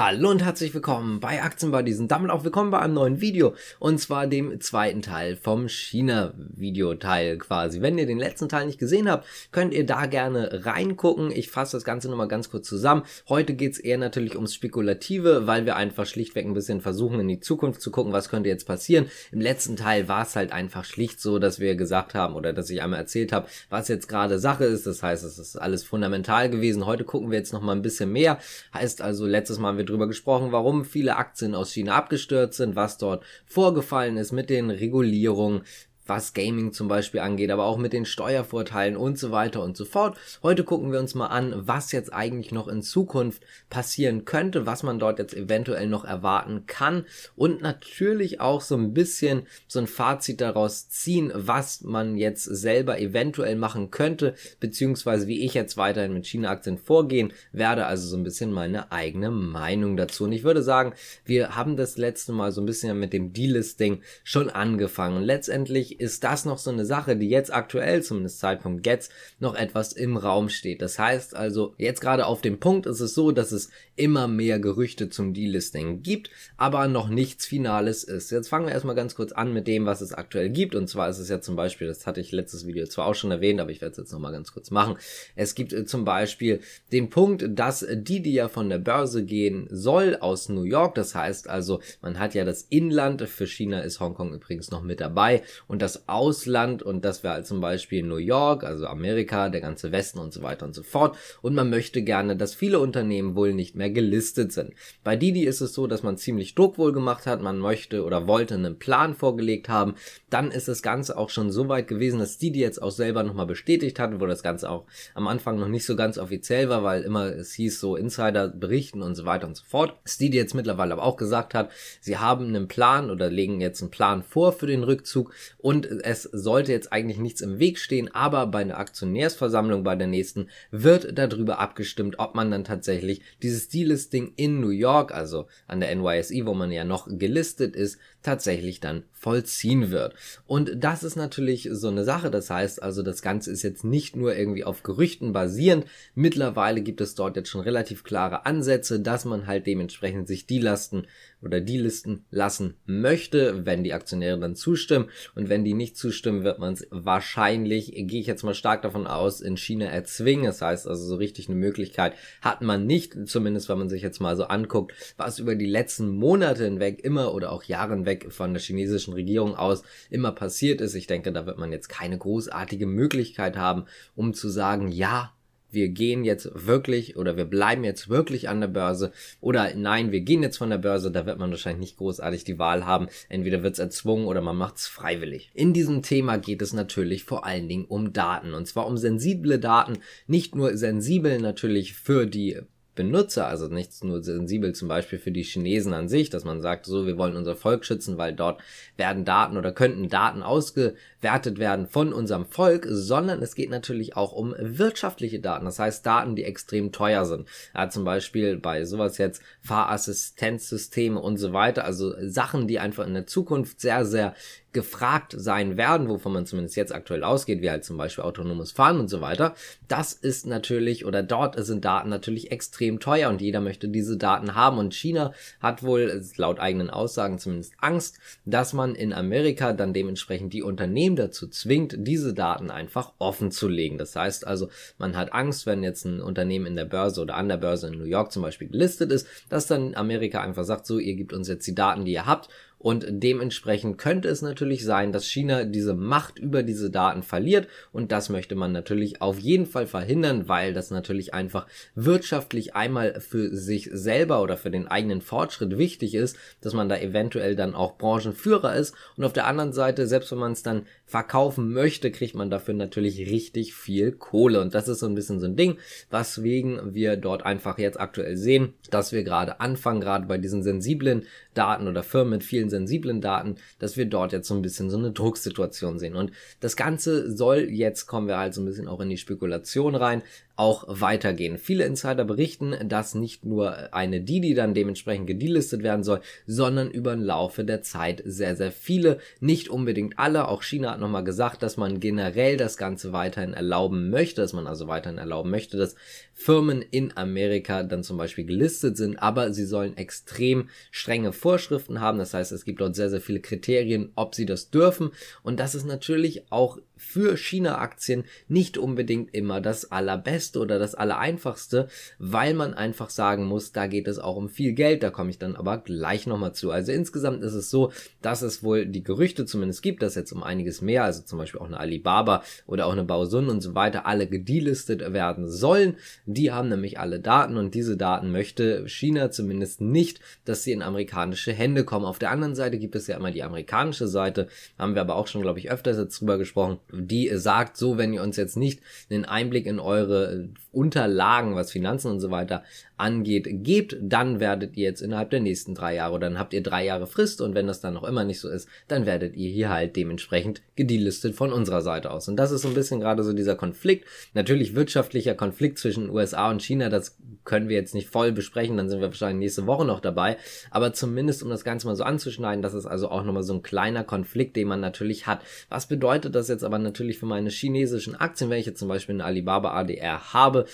Hallo und herzlich willkommen bei Aktienbuddies und damit auch willkommen bei einem neuen Video und zwar dem zweiten Teil vom China-Videoteil quasi. Wenn ihr den letzten Teil nicht gesehen habt, könnt ihr da gerne reingucken. Ich fasse das Ganze nochmal ganz kurz zusammen. Heute geht's eher natürlich ums Spekulative, weil wir einfach schlichtweg ein bisschen versuchen in die Zukunft zu gucken, was könnte jetzt passieren. Im letzten Teil war es halt einfach schlicht so, dass wir gesagt haben oder dass ich einmal erzählt habe, was jetzt gerade Sache ist. Das heißt, es ist alles fundamental gewesen. Heute gucken wir jetzt nochmal ein bisschen mehr. Heißt also, letztes Mal haben wir drüber gesprochen, warum viele Aktien aus China abgestürzt sind, was dort vorgefallen ist mit den Regulierungen, was Gaming zum Beispiel angeht, aber auch mit den Steuervorteilen und so weiter und so fort. Heute gucken wir uns mal an, was jetzt eigentlich noch in Zukunft passieren könnte, was man dort jetzt eventuell noch erwarten kann und natürlich auch so ein bisschen so ein Fazit daraus ziehen, was man jetzt selber eventuell machen könnte, beziehungsweise wie ich jetzt weiterhin mit China-Aktien vorgehen werde, also so ein bisschen meine eigene Meinung dazu. Und ich würde sagen, wir haben das letzte Mal so ein bisschen mit dem Delisting schon angefangen. Und letztendlich ist das noch so eine Sache, die jetzt aktuell, zumindest Zeitpunkt jetzt, noch etwas im Raum steht. Das heißt also, jetzt gerade auf dem Punkt ist es so, dass es immer mehr Gerüchte zum Delisting gibt, aber noch nichts Finales ist. Jetzt fangen wir erstmal ganz kurz an mit dem, was es aktuell gibt. Und zwar ist es ja zum Beispiel, das hatte ich letztes Video zwar auch schon erwähnt, aber ich werde es jetzt nochmal ganz kurz machen. Es gibt äh, zum Beispiel den Punkt, dass die, die ja von der Börse gehen soll aus New York, das heißt also, man hat ja das Inland, für China ist Hongkong übrigens noch mit dabei und das das Ausland und das wäre halt zum Beispiel New York, also Amerika, der ganze Westen und so weiter und so fort. Und man möchte gerne, dass viele Unternehmen wohl nicht mehr gelistet sind. Bei Didi ist es so, dass man ziemlich Druck wohl gemacht hat, man möchte oder wollte einen Plan vorgelegt haben. Dann ist das Ganze auch schon so weit gewesen, dass Didi jetzt auch selber nochmal bestätigt hat, wo das Ganze auch am Anfang noch nicht so ganz offiziell war, weil immer es hieß so Insider berichten und so weiter und so fort. Didi jetzt mittlerweile aber auch gesagt hat, sie haben einen Plan oder legen jetzt einen Plan vor für den Rückzug und und es sollte jetzt eigentlich nichts im Weg stehen, aber bei einer Aktionärsversammlung bei der nächsten wird darüber abgestimmt, ob man dann tatsächlich dieses Delisting in New York, also an der NYSE, wo man ja noch gelistet ist, tatsächlich dann vollziehen wird. Und das ist natürlich so eine Sache. Das heißt also, das Ganze ist jetzt nicht nur irgendwie auf Gerüchten basierend. Mittlerweile gibt es dort jetzt schon relativ klare Ansätze, dass man halt dementsprechend sich die Lasten oder die Listen lassen möchte, wenn die Aktionäre dann zustimmen. Und wenn die nicht zustimmen, wird man es wahrscheinlich, gehe ich jetzt mal stark davon aus, in China erzwingen. Das heißt also, so richtig eine Möglichkeit hat man nicht, zumindest wenn man sich jetzt mal so anguckt, was über die letzten Monate hinweg immer oder auch Jahre hinweg von der chinesischen Regierung aus immer passiert ist. Ich denke, da wird man jetzt keine großartige Möglichkeit haben, um zu sagen, ja, wir gehen jetzt wirklich oder wir bleiben jetzt wirklich an der Börse oder nein, wir gehen jetzt von der Börse, da wird man wahrscheinlich nicht großartig die Wahl haben. Entweder wird es erzwungen oder man macht es freiwillig. In diesem Thema geht es natürlich vor allen Dingen um Daten und zwar um sensible Daten, nicht nur sensibel natürlich für die Benutzer, also nicht nur sensibel zum Beispiel für die Chinesen an sich, dass man sagt, so, wir wollen unser Volk schützen, weil dort werden Daten oder könnten Daten ausgewertet werden von unserem Volk, sondern es geht natürlich auch um wirtschaftliche Daten, das heißt Daten, die extrem teuer sind. Ja, zum Beispiel bei sowas jetzt Fahrassistenzsysteme und so weiter, also Sachen, die einfach in der Zukunft sehr, sehr gefragt sein werden, wovon man zumindest jetzt aktuell ausgeht, wie halt zum Beispiel autonomes Fahren und so weiter, das ist natürlich oder dort sind Daten natürlich extrem teuer und jeder möchte diese Daten haben und China hat wohl laut eigenen Aussagen zumindest Angst, dass man in Amerika dann dementsprechend die Unternehmen dazu zwingt, diese Daten einfach offen zu legen. Das heißt also, man hat Angst, wenn jetzt ein Unternehmen in der Börse oder an der Börse in New York zum Beispiel gelistet ist, dass dann Amerika einfach sagt, so, ihr gebt uns jetzt die Daten, die ihr habt und dementsprechend könnte es natürlich sein, dass China diese Macht über diese Daten verliert. Und das möchte man natürlich auf jeden Fall verhindern, weil das natürlich einfach wirtschaftlich einmal für sich selber oder für den eigenen Fortschritt wichtig ist, dass man da eventuell dann auch Branchenführer ist. Und auf der anderen Seite, selbst wenn man es dann verkaufen möchte, kriegt man dafür natürlich richtig viel Kohle. Und das ist so ein bisschen so ein Ding, weswegen wir dort einfach jetzt aktuell sehen, dass wir gerade anfangen, gerade bei diesen sensiblen Daten oder Firmen mit vielen sensiblen Daten, dass wir dort jetzt so ein bisschen so eine Drucksituation sehen. Und das Ganze soll, jetzt kommen wir halt so ein bisschen auch in die Spekulation rein, auch weitergehen. Viele Insider berichten, dass nicht nur eine Didi dann dementsprechend gedelistet werden soll, sondern über den Laufe der Zeit sehr, sehr viele, nicht unbedingt alle. Auch China hat nochmal gesagt, dass man generell das Ganze weiterhin erlauben möchte, dass man also weiterhin erlauben möchte, dass Firmen in Amerika dann zum Beispiel gelistet sind, aber sie sollen extrem strenge Vorschriften haben. Das heißt, es gibt dort sehr, sehr viele Kriterien, ob sie das dürfen. Und das ist natürlich auch für China-Aktien nicht unbedingt immer das allerbeste oder das allereinfachste, weil man einfach sagen muss, da geht es auch um viel Geld, da komme ich dann aber gleich nochmal zu. Also insgesamt ist es so, dass es wohl die Gerüchte zumindest gibt, dass jetzt um einiges mehr, also zum Beispiel auch eine Alibaba oder auch eine Baosun und so weiter, alle gedelistet werden sollen. Die haben nämlich alle Daten und diese Daten möchte China zumindest nicht, dass sie in amerikanische Hände kommen. Auf der anderen Seite gibt es ja immer die amerikanische Seite, haben wir aber auch schon, glaube ich, öfters jetzt drüber gesprochen, die sagt, so, wenn ihr uns jetzt nicht einen Einblick in eure Unterlagen, was Finanzen und so weiter angeht, gebt, dann werdet ihr jetzt innerhalb der nächsten drei Jahre oder dann habt ihr drei Jahre Frist und wenn das dann noch immer nicht so ist, dann werdet ihr hier halt dementsprechend gedelistet von unserer Seite aus. Und das ist so ein bisschen gerade so dieser Konflikt. Natürlich wirtschaftlicher Konflikt zwischen USA und China, das können wir jetzt nicht voll besprechen, dann sind wir wahrscheinlich nächste Woche noch dabei. Aber zumindest, um das Ganze mal so anzuschneiden, das ist also auch nochmal so ein kleiner Konflikt, den man natürlich hat. Was bedeutet das jetzt aber natürlich für meine chinesischen Aktien, jetzt zum Beispiel eine Alibaba ADR habe?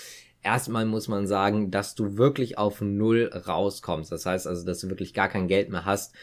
erstmal muss man sagen, dass du wirklich auf Null rauskommst. Das heißt also, dass du wirklich gar kein Geld mehr hast,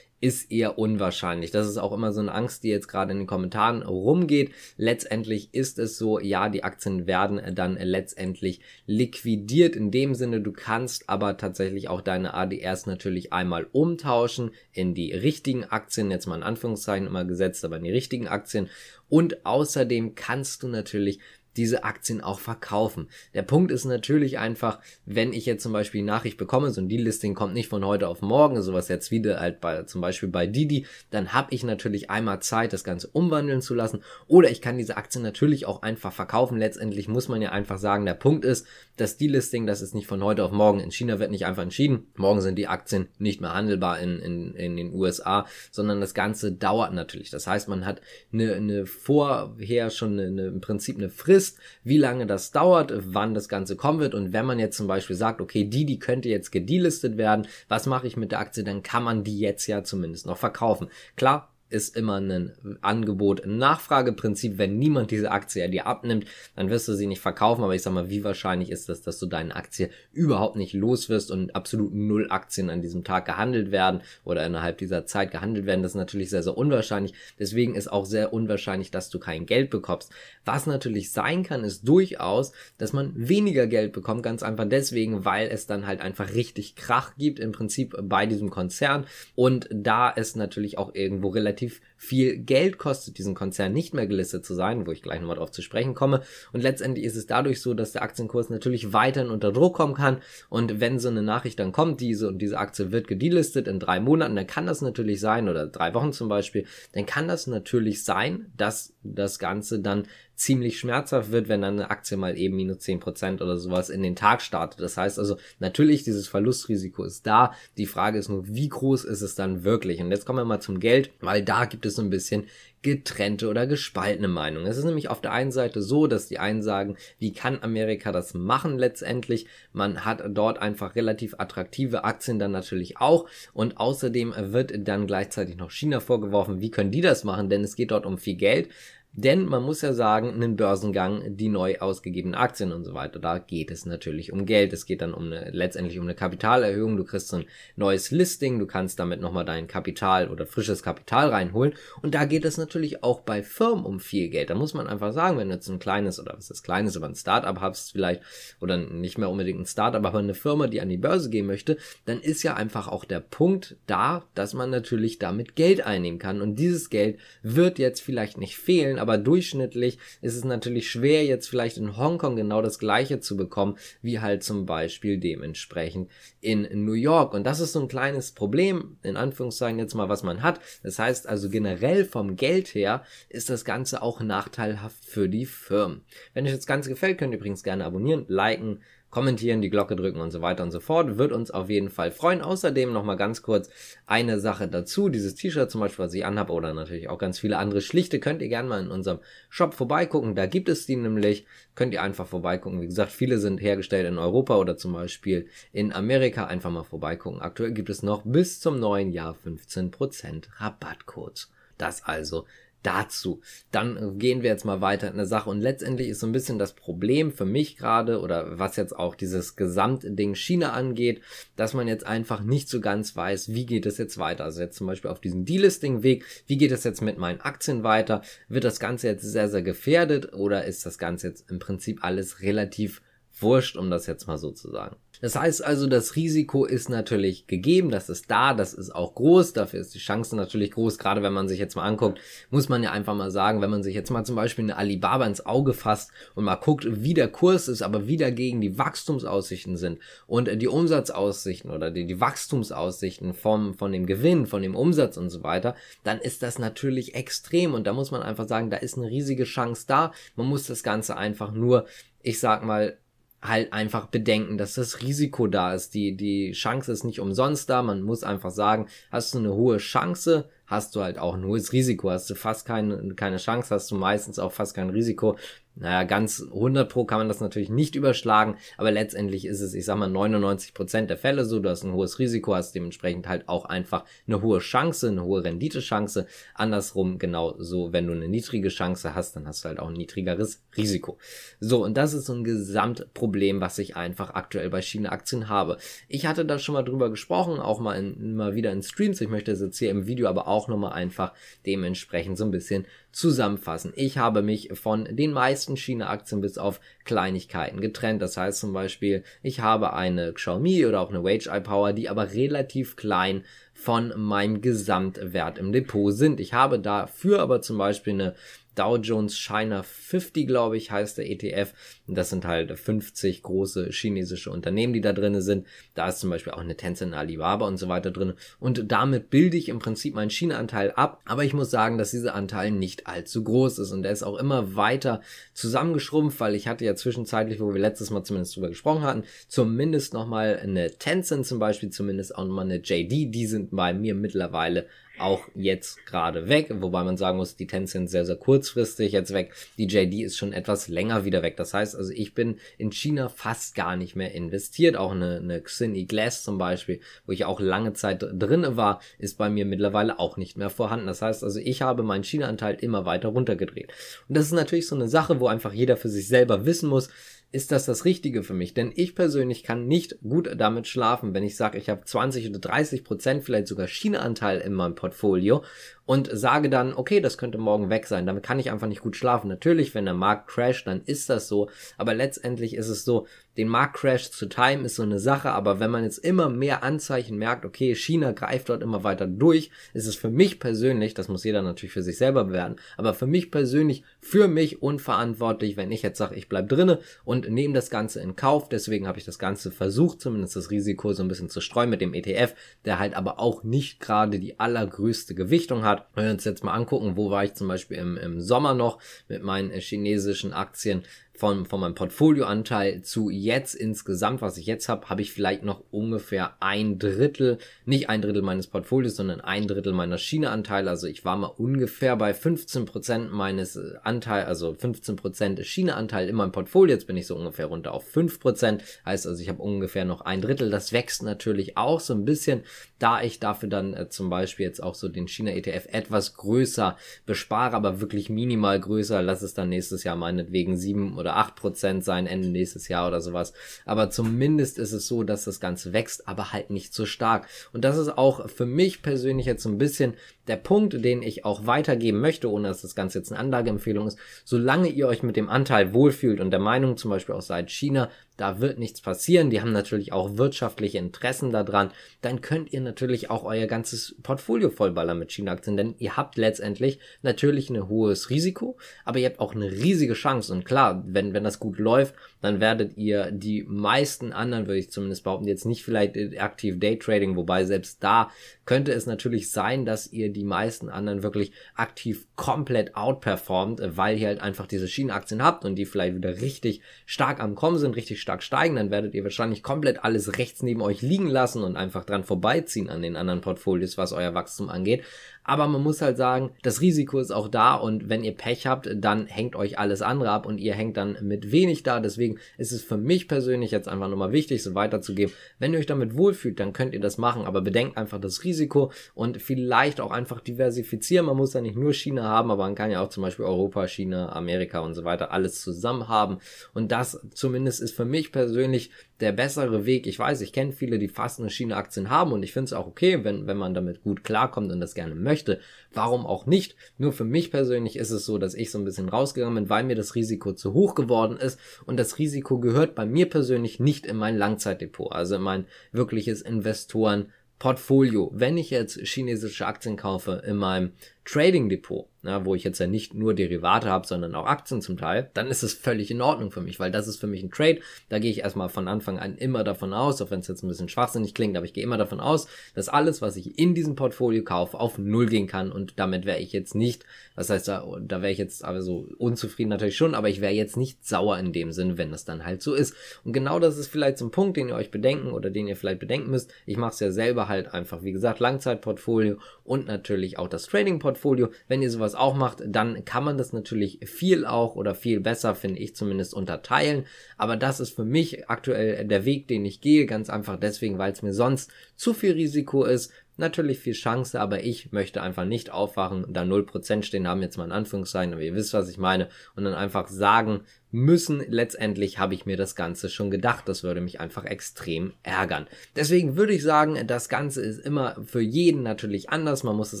ist eher unwahrscheinlich. Das ist auch immer so eine Angst, die jetzt gerade in den Kommentaren rumgeht. Letztendlich ist es so, ja, die Aktien werden dann letztendlich liquidiert. In dem Sinne, du kannst aber tatsächlich auch deine ADRs natürlich einmal umtauschen in die richtigen Aktien, jetzt mal in Anführungszeichen immer gesetzt, aber in die richtigen Aktien. Und außerdem kannst du natürlich diese Aktien auch verkaufen. Der Punkt ist natürlich einfach, wenn ich jetzt zum Beispiel die Nachricht bekomme, so ein Deal-Listing kommt nicht von heute auf morgen, sowas jetzt wieder halt bei, zum Beispiel bei Didi, dann habe ich natürlich einmal Zeit, das Ganze umwandeln zu lassen oder ich kann diese Aktien natürlich auch einfach verkaufen. Letztendlich muss man ja einfach sagen, der Punkt ist, das Deal-Listing, das ist nicht von heute auf morgen. In China wird nicht einfach entschieden. Morgen sind die Aktien nicht mehr handelbar in, in, in den USA, sondern das Ganze dauert natürlich. Das heißt, man hat eine, eine vorher schon eine, eine, im Prinzip eine Frist, ist, wie lange das dauert, wann das Ganze kommen wird und wenn man jetzt zum Beispiel sagt, okay, die, die könnte jetzt gedelistet werden, was mache ich mit der Aktie, dann kann man die jetzt ja zumindest noch verkaufen. Klar, ist immer ein Angebot-Nachfrageprinzip. Wenn niemand diese Aktie dir abnimmt, dann wirst du sie nicht verkaufen. Aber ich sag mal, wie wahrscheinlich ist das, dass du deine Aktie überhaupt nicht los wirst und absolut null Aktien an diesem Tag gehandelt werden oder innerhalb dieser Zeit gehandelt werden? Das ist natürlich sehr, sehr unwahrscheinlich. Deswegen ist auch sehr unwahrscheinlich, dass du kein Geld bekommst. Was natürlich sein kann, ist durchaus, dass man weniger Geld bekommt. Ganz einfach deswegen, weil es dann halt einfach richtig Krach gibt im Prinzip bei diesem Konzern. Und da es natürlich auch irgendwo relativ relativ viel Geld kostet, diesen Konzern nicht mehr gelistet zu sein, wo ich gleich nochmal drauf zu sprechen komme. Und letztendlich ist es dadurch so, dass der Aktienkurs natürlich weiterhin unter Druck kommen kann. Und wenn so eine Nachricht dann kommt, diese und diese Aktie wird gedelistet in drei Monaten, dann kann das natürlich sein, oder drei Wochen zum Beispiel, dann kann das natürlich sein, dass das Ganze dann ziemlich schmerzhaft wird, wenn dann eine Aktie mal eben minus zehn Prozent oder sowas in den Tag startet. Das heißt also, natürlich, dieses Verlustrisiko ist da. Die Frage ist nur, wie groß ist es dann wirklich? Und jetzt kommen wir mal zum Geld, weil da gibt es so ein bisschen getrennte oder gespaltene Meinungen. Es ist nämlich auf der einen Seite so, dass die einen sagen, wie kann Amerika das machen letztendlich? Man hat dort einfach relativ attraktive Aktien dann natürlich auch und außerdem wird dann gleichzeitig noch China vorgeworfen, wie können die das machen? Denn es geht dort um viel Geld. Denn man muss ja sagen, einen Börsengang, die neu ausgegebenen Aktien und so weiter, da geht es natürlich um Geld. Es geht dann um eine, letztendlich um eine Kapitalerhöhung. Du kriegst so ein neues Listing, du kannst damit nochmal dein Kapital oder frisches Kapital reinholen. Und da geht es natürlich auch bei Firmen um viel Geld. Da muss man einfach sagen, wenn du jetzt ein kleines oder was ist kleines, aber ein Startup hast vielleicht oder nicht mehr unbedingt ein Startup, aber eine Firma, die an die Börse gehen möchte, dann ist ja einfach auch der Punkt da, dass man natürlich damit Geld einnehmen kann. Und dieses Geld wird jetzt vielleicht nicht fehlen, aber durchschnittlich ist es natürlich schwer, jetzt vielleicht in Hongkong genau das gleiche zu bekommen, wie halt zum Beispiel dementsprechend in New York. Und das ist so ein kleines Problem, in Anführungszeichen jetzt mal, was man hat. Das heißt also generell vom Geld her ist das Ganze auch nachteilhaft für die Firmen. Wenn euch das Ganze gefällt, könnt ihr übrigens gerne abonnieren, liken, kommentieren, die Glocke drücken und so weiter und so fort. Wird uns auf jeden Fall freuen. Außerdem nochmal ganz kurz eine Sache dazu. Dieses T-Shirt zum Beispiel, was ich anhabe oder natürlich auch ganz viele andere schlichte, könnt ihr gerne mal in unserem Shop vorbeigucken. Da gibt es die nämlich. Könnt ihr einfach vorbeigucken. Wie gesagt, viele sind hergestellt in Europa oder zum Beispiel in Amerika. Einfach mal vorbeigucken. Aktuell gibt es noch bis zum neuen Jahr 15% Rabattcodes. Das also dazu. Dann äh, gehen wir jetzt mal weiter in der Sache und letztendlich ist so ein bisschen das Problem für mich gerade oder was jetzt auch dieses Gesamtding China angeht, dass man jetzt einfach nicht so ganz weiß, wie geht es jetzt weiter. Also jetzt zum Beispiel auf diesem Delisting-Weg, wie geht es jetzt mit meinen Aktien weiter? Wird das Ganze jetzt sehr, sehr gefährdet oder ist das Ganze jetzt im Prinzip alles relativ wurscht, um das jetzt mal so zu sagen. Das heißt also, das Risiko ist natürlich gegeben, das ist da, das ist auch groß, dafür ist die Chance natürlich groß, gerade wenn man sich jetzt mal anguckt, muss man ja einfach mal sagen, wenn man sich jetzt mal zum Beispiel eine Alibaba ins Auge fasst und mal guckt, wie der Kurs ist, aber wie dagegen die Wachstumsaussichten sind und die Umsatzaussichten oder die, die Wachstumsaussichten vom, von dem Gewinn, von dem Umsatz und so weiter, dann ist das natürlich extrem. Und da muss man einfach sagen, da ist eine riesige Chance da, man muss das Ganze einfach nur, ich sag mal, halt einfach bedenken, dass das Risiko da ist. Die, die Chance ist nicht umsonst da. Man muss einfach sagen, hast du eine hohe Chance, hast du halt auch ein hohes Risiko. Hast du fast keine, keine Chance, hast du meistens auch fast kein Risiko. Naja, ganz 100 pro kann man das natürlich nicht überschlagen, aber letztendlich ist es, ich sag mal, 99 Prozent der Fälle so, du hast ein hohes Risiko, hast dementsprechend halt auch einfach eine hohe Chance, eine hohe Renditechance. Andersrum genau so, wenn du eine niedrige Chance hast, dann hast du halt auch ein niedrigeres Risiko. So, und das ist so ein Gesamtproblem, was ich einfach aktuell bei China-Aktien habe. Ich hatte da schon mal drüber gesprochen, auch mal, in, mal wieder in Streams. Ich möchte das jetzt hier im Video aber auch nochmal einfach dementsprechend so ein bisschen zusammenfassen. Ich habe mich von den meisten China-Aktien bis auf Kleinigkeiten getrennt. Das heißt zum Beispiel, ich habe eine Xiaomi oder auch eine Wage Eye Power, die aber relativ klein von meinem Gesamtwert im Depot sind. Ich habe dafür aber zum Beispiel eine Dow Jones China 50, glaube ich, heißt der ETF. das sind halt 50 große chinesische Unternehmen, die da drin sind. Da ist zum Beispiel auch eine Tencent, Alibaba und so weiter drin. Und damit bilde ich im Prinzip meinen China-Anteil ab. Aber ich muss sagen, dass dieser Anteil nicht allzu groß ist. Und der ist auch immer weiter zusammengeschrumpft, weil ich hatte ja zwischenzeitlich, wo wir letztes Mal zumindest drüber gesprochen hatten, zumindest nochmal eine Tencent zum Beispiel, zumindest auch nochmal eine JD. Die sind bei mir mittlerweile auch jetzt gerade weg, wobei man sagen muss, die Tencent sehr, sehr kurzfristig jetzt weg. Die JD ist schon etwas länger wieder weg. Das heißt also, ich bin in China fast gar nicht mehr investiert. Auch eine, eine Xini Glass zum Beispiel, wo ich auch lange Zeit drin war, ist bei mir mittlerweile auch nicht mehr vorhanden. Das heißt also, ich habe meinen China-Anteil immer weiter runtergedreht. Und das ist natürlich so eine Sache, wo einfach jeder für sich selber wissen muss, ist das das Richtige für mich? Denn ich persönlich kann nicht gut damit schlafen, wenn ich sage, ich habe 20 oder 30 Prozent, vielleicht sogar China-Anteil in meinem Portfolio und sage dann, okay, das könnte morgen weg sein. Damit kann ich einfach nicht gut schlafen. Natürlich, wenn der Markt crasht, dann ist das so. Aber letztendlich ist es so, den Marktcrash zu timen ist so eine Sache. Aber wenn man jetzt immer mehr Anzeichen merkt, okay, China greift dort immer weiter durch, ist es für mich persönlich, das muss jeder natürlich für sich selber bewerten, aber für mich persönlich, für mich unverantwortlich, wenn ich jetzt sage, ich bleib drinne und nehme das Ganze in Kauf. Deswegen habe ich das Ganze versucht, zumindest das Risiko so ein bisschen zu streuen mit dem ETF, der halt aber auch nicht gerade die allergrößte Gewichtung hat hat. Wenn wir uns jetzt mal angucken, wo war ich zum Beispiel im, im Sommer noch mit meinen äh, chinesischen Aktien, von, von meinem Portfolioanteil zu jetzt insgesamt, was ich jetzt habe, habe ich vielleicht noch ungefähr ein Drittel, nicht ein Drittel meines Portfolios, sondern ein Drittel meiner China-Anteile. Also ich war mal ungefähr bei 15 Prozent meines äh, Anteils, also 15 Prozent China-Anteil in meinem Portfolio. Jetzt bin ich so ungefähr runter auf 5%. Heißt also, ich habe ungefähr noch ein Drittel. Das wächst natürlich auch so ein bisschen, da ich dafür dann äh, zum Beispiel jetzt auch so den China-ETF etwas größer bespare, aber wirklich minimal größer. Lass es dann nächstes Jahr meinetwegen sieben oder acht Prozent sein Ende nächstes Jahr oder sowas. Aber zumindest ist es so, dass das Ganze wächst, aber halt nicht so stark. Und das ist auch für mich persönlich jetzt so ein bisschen der Punkt, den ich auch weitergeben möchte, ohne dass das Ganze jetzt eine Anlageempfehlung ist. Solange ihr euch mit dem Anteil wohlfühlt und der Meinung zum Beispiel auch seid, China da wird nichts passieren, die haben natürlich auch wirtschaftliche Interessen daran, dann könnt ihr natürlich auch euer ganzes Portfolio vollballern mit China-Aktien, denn ihr habt letztendlich natürlich ein hohes Risiko, aber ihr habt auch eine riesige Chance. Und klar, wenn, wenn das gut läuft, dann werdet ihr die meisten anderen, würde ich zumindest behaupten, jetzt nicht vielleicht aktiv Daytrading, wobei selbst da könnte es natürlich sein, dass ihr die meisten anderen wirklich aktiv komplett outperformt, weil ihr halt einfach diese Schienenaktien habt und die vielleicht wieder richtig stark am Kommen sind, richtig stark steigen, dann werdet ihr wahrscheinlich komplett alles rechts neben euch liegen lassen und einfach dran vorbeiziehen an den anderen Portfolios, was euer Wachstum angeht. Aber man muss halt sagen, das Risiko ist auch da und wenn ihr Pech habt, dann hängt euch alles andere ab und ihr hängt dann mit wenig da. Deswegen ist es für mich persönlich jetzt einfach nochmal wichtig, so weiterzugeben. Wenn ihr euch damit wohlfühlt, dann könnt ihr das machen, aber bedenkt einfach das Risiko und vielleicht auch einfach diversifizieren. Man muss ja nicht nur China haben, aber man kann ja auch zum Beispiel Europa, China, Amerika und so weiter alles zusammen haben. Und das zumindest ist für mich persönlich der bessere Weg. Ich weiß, ich kenne viele, die fast eine China-Aktien haben und ich finde es auch okay, wenn, wenn man damit gut klarkommt und das gerne möchte. Warum auch nicht? Nur für mich persönlich ist es so, dass ich so ein bisschen rausgegangen bin, weil mir das Risiko zu hoch geworden ist und das Risiko gehört bei mir persönlich nicht in mein Langzeitdepot, also in mein wirkliches Investoren Portfolio. Wenn ich jetzt chinesische Aktien kaufe in meinem Trading Depot, ja, wo ich jetzt ja nicht nur Derivate habe, sondern auch Aktien zum Teil, dann ist es völlig in Ordnung für mich, weil das ist für mich ein Trade. Da gehe ich erstmal von Anfang an immer davon aus, auch wenn es jetzt ein bisschen schwachsinnig klingt, aber ich gehe immer davon aus, dass alles, was ich in diesem Portfolio kaufe, auf Null gehen kann und damit wäre ich jetzt nicht, das heißt, da, da wäre ich jetzt also unzufrieden natürlich schon, aber ich wäre jetzt nicht sauer in dem Sinn, wenn das dann halt so ist. Und genau das ist vielleicht so ein Punkt, den ihr euch bedenken oder den ihr vielleicht bedenken müsst. Ich mache es ja selber halt einfach, wie gesagt, Langzeitportfolio und natürlich auch das Trading-Portfolio Portfolio. Wenn ihr sowas auch macht, dann kann man das natürlich viel auch oder viel besser, finde ich zumindest, unterteilen. Aber das ist für mich aktuell der Weg, den ich gehe, ganz einfach deswegen, weil es mir sonst zu viel Risiko ist, natürlich viel Chance, aber ich möchte einfach nicht aufwachen, da 0% stehen haben, jetzt mal in Anführungszeichen, aber ihr wisst, was ich meine, und dann einfach sagen müssen, letztendlich habe ich mir das Ganze schon gedacht, das würde mich einfach extrem ärgern. Deswegen würde ich sagen, das Ganze ist immer für jeden natürlich anders, man muss es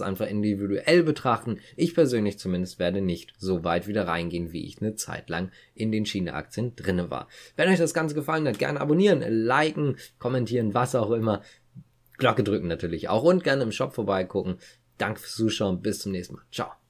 einfach individuell betrachten. Ich persönlich zumindest werde nicht so weit wieder reingehen, wie ich eine Zeit lang in den China-Aktien drinne war. Wenn euch das Ganze gefallen hat, gerne abonnieren, liken, kommentieren, was auch immer. Glocke drücken natürlich auch und gerne im Shop vorbeigucken. Danke fürs Zuschauen. Bis zum nächsten Mal. Ciao.